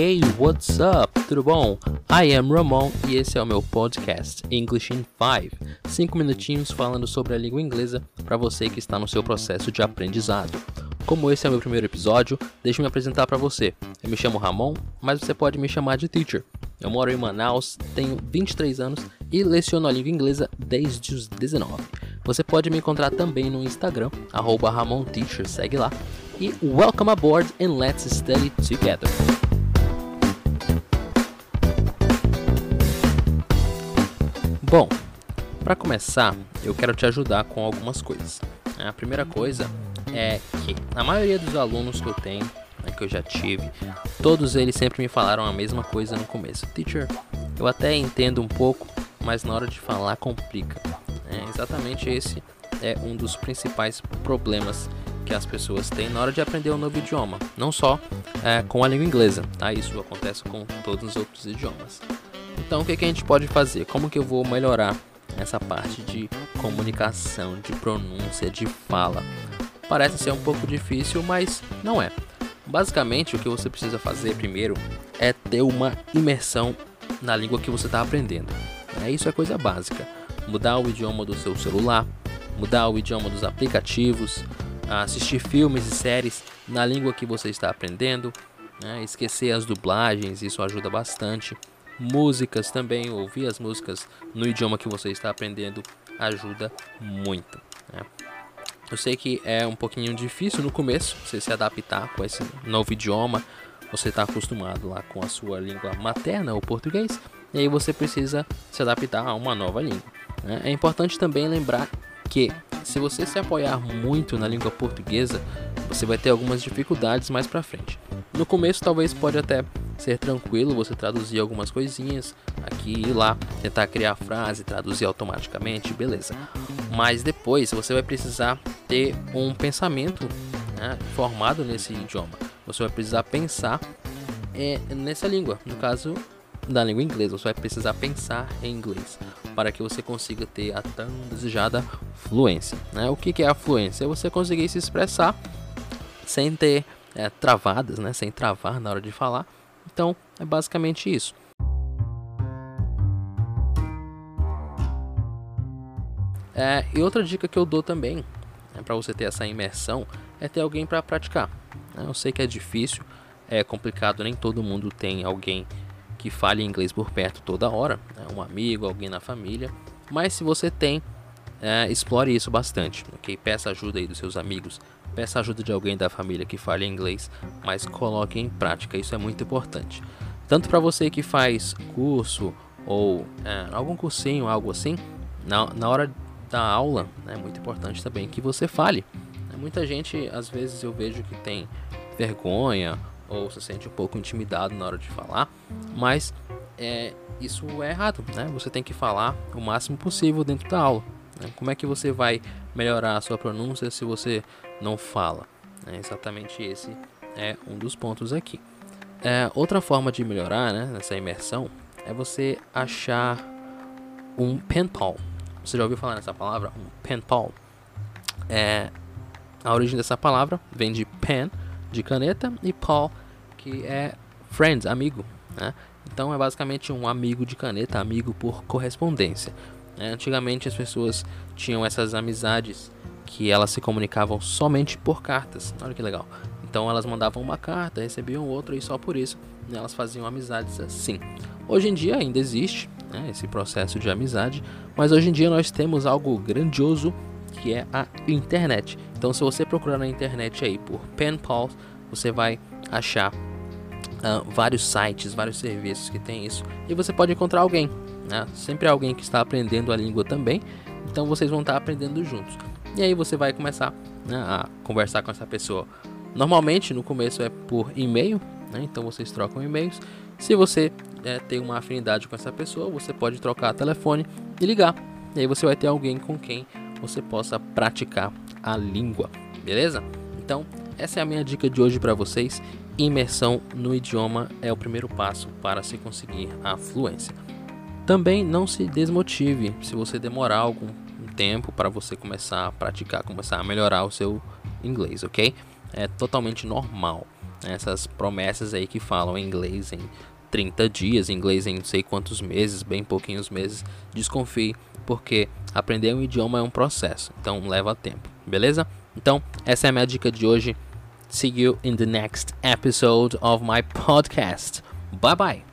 Hey, what's up? Tudo bom? I am Ramon e esse é o meu podcast English in 5. 5 minutinhos falando sobre a língua inglesa para você que está no seu processo de aprendizado. Como esse é o meu primeiro episódio, deixe-me apresentar para você. Eu me chamo Ramon, mas você pode me chamar de Teacher. Eu moro em Manaus, tenho 23 anos e leciono a língua inglesa desde os 19. Você pode me encontrar também no Instagram, RamonTeacher, segue lá. E welcome aboard and let's study together. Bom, para começar, eu quero te ajudar com algumas coisas. A primeira coisa é que a maioria dos alunos que eu tenho, né, que eu já tive, todos eles sempre me falaram a mesma coisa no começo. Teacher, eu até entendo um pouco, mas na hora de falar complica. É, exatamente esse é um dos principais problemas que as pessoas têm na hora de aprender um novo idioma, não só é, com a língua inglesa, tá? Isso acontece com todos os outros idiomas. Então, o que, que a gente pode fazer? Como que eu vou melhorar essa parte de comunicação, de pronúncia, de fala? Parece ser um pouco difícil, mas não é. Basicamente, o que você precisa fazer primeiro é ter uma imersão na língua que você está aprendendo. É, isso é coisa básica. Mudar o idioma do seu celular, mudar o idioma dos aplicativos, assistir filmes e séries na língua que você está aprendendo, né? esquecer as dublagens, isso ajuda bastante. Músicas também, ouvir as músicas no idioma que você está aprendendo ajuda muito. Né? Eu sei que é um pouquinho difícil no começo você se adaptar com esse novo idioma. Você está acostumado lá com a sua língua materna, o português, e aí você precisa se adaptar a uma nova língua. Né? É importante também lembrar que se você se apoiar muito na língua portuguesa, você vai ter algumas dificuldades mais para frente. No começo talvez pode até ser tranquilo você traduzir algumas coisinhas aqui e lá, tentar criar frase, traduzir automaticamente, beleza. Mas depois você vai precisar ter um pensamento né, formado nesse idioma. Você vai precisar pensar é, nessa língua, no caso da língua inglesa. Você vai precisar pensar em inglês para que você consiga ter a tão desejada fluência. Né? O que, que é a fluência? É você conseguir se expressar sem ter é, travadas, né? sem travar na hora de falar. Então, é basicamente isso. É, e outra dica que eu dou também, é para você ter essa imersão, é ter alguém para praticar. Né? Eu sei que é difícil, é complicado, nem todo mundo tem alguém que fale inglês por perto toda hora, né? um amigo, alguém na família. Mas se você tem, é, explore isso bastante, ok? Peça ajuda aí dos seus amigos, peça ajuda de alguém da família que fale inglês, mas coloque em prática, isso é muito importante. Tanto para você que faz curso ou é, algum cursinho, algo assim, na, na hora da aula né, é muito importante também que você fale. Muita gente, às vezes, eu vejo que tem vergonha ou se sente um pouco intimidado na hora de falar, mas é, isso é errado, né? Você tem que falar o máximo possível dentro da aula. Né? Como é que você vai melhorar a sua pronúncia se você não fala? É exatamente esse é um dos pontos aqui. É, outra forma de melhorar né, nessa imersão é você achar um pen pal. Você já ouviu falar nessa palavra? Um pen pal. É, a origem dessa palavra vem de pen, de caneta, e Paul, que é friends, amigo. Né? Então é basicamente um amigo de caneta, amigo por correspondência. Né? Antigamente as pessoas tinham essas amizades que elas se comunicavam somente por cartas. Olha que legal. Então elas mandavam uma carta, recebiam outra e só por isso né, elas faziam amizades assim. Hoje em dia ainda existe né, esse processo de amizade, mas hoje em dia nós temos algo grandioso que é a internet. Então, se você procurar na internet aí por pen pals, você vai achar uh, vários sites, vários serviços que tem isso e você pode encontrar alguém, né? Sempre alguém que está aprendendo a língua também. Então, vocês vão estar aprendendo juntos. E aí você vai começar né, a conversar com essa pessoa. Normalmente, no começo é por e-mail, né? então vocês trocam e-mails. Se você é, tem uma afinidade com essa pessoa, você pode trocar telefone e ligar. E aí você vai ter alguém com quem você possa praticar a língua, beleza? Então, essa é a minha dica de hoje para vocês. Imersão no idioma é o primeiro passo para se conseguir a fluência. Também não se desmotive se você demorar algum tempo para você começar a praticar, começar a melhorar o seu inglês, ok? É totalmente normal. Essas promessas aí que falam inglês em 30 dias, inglês em não sei quantos meses, bem pouquinhos meses. Desconfie, porque aprender um idioma é um processo, então leva tempo, beleza? Então, essa é a minha dica de hoje. See you in the next episode of my podcast. Bye bye.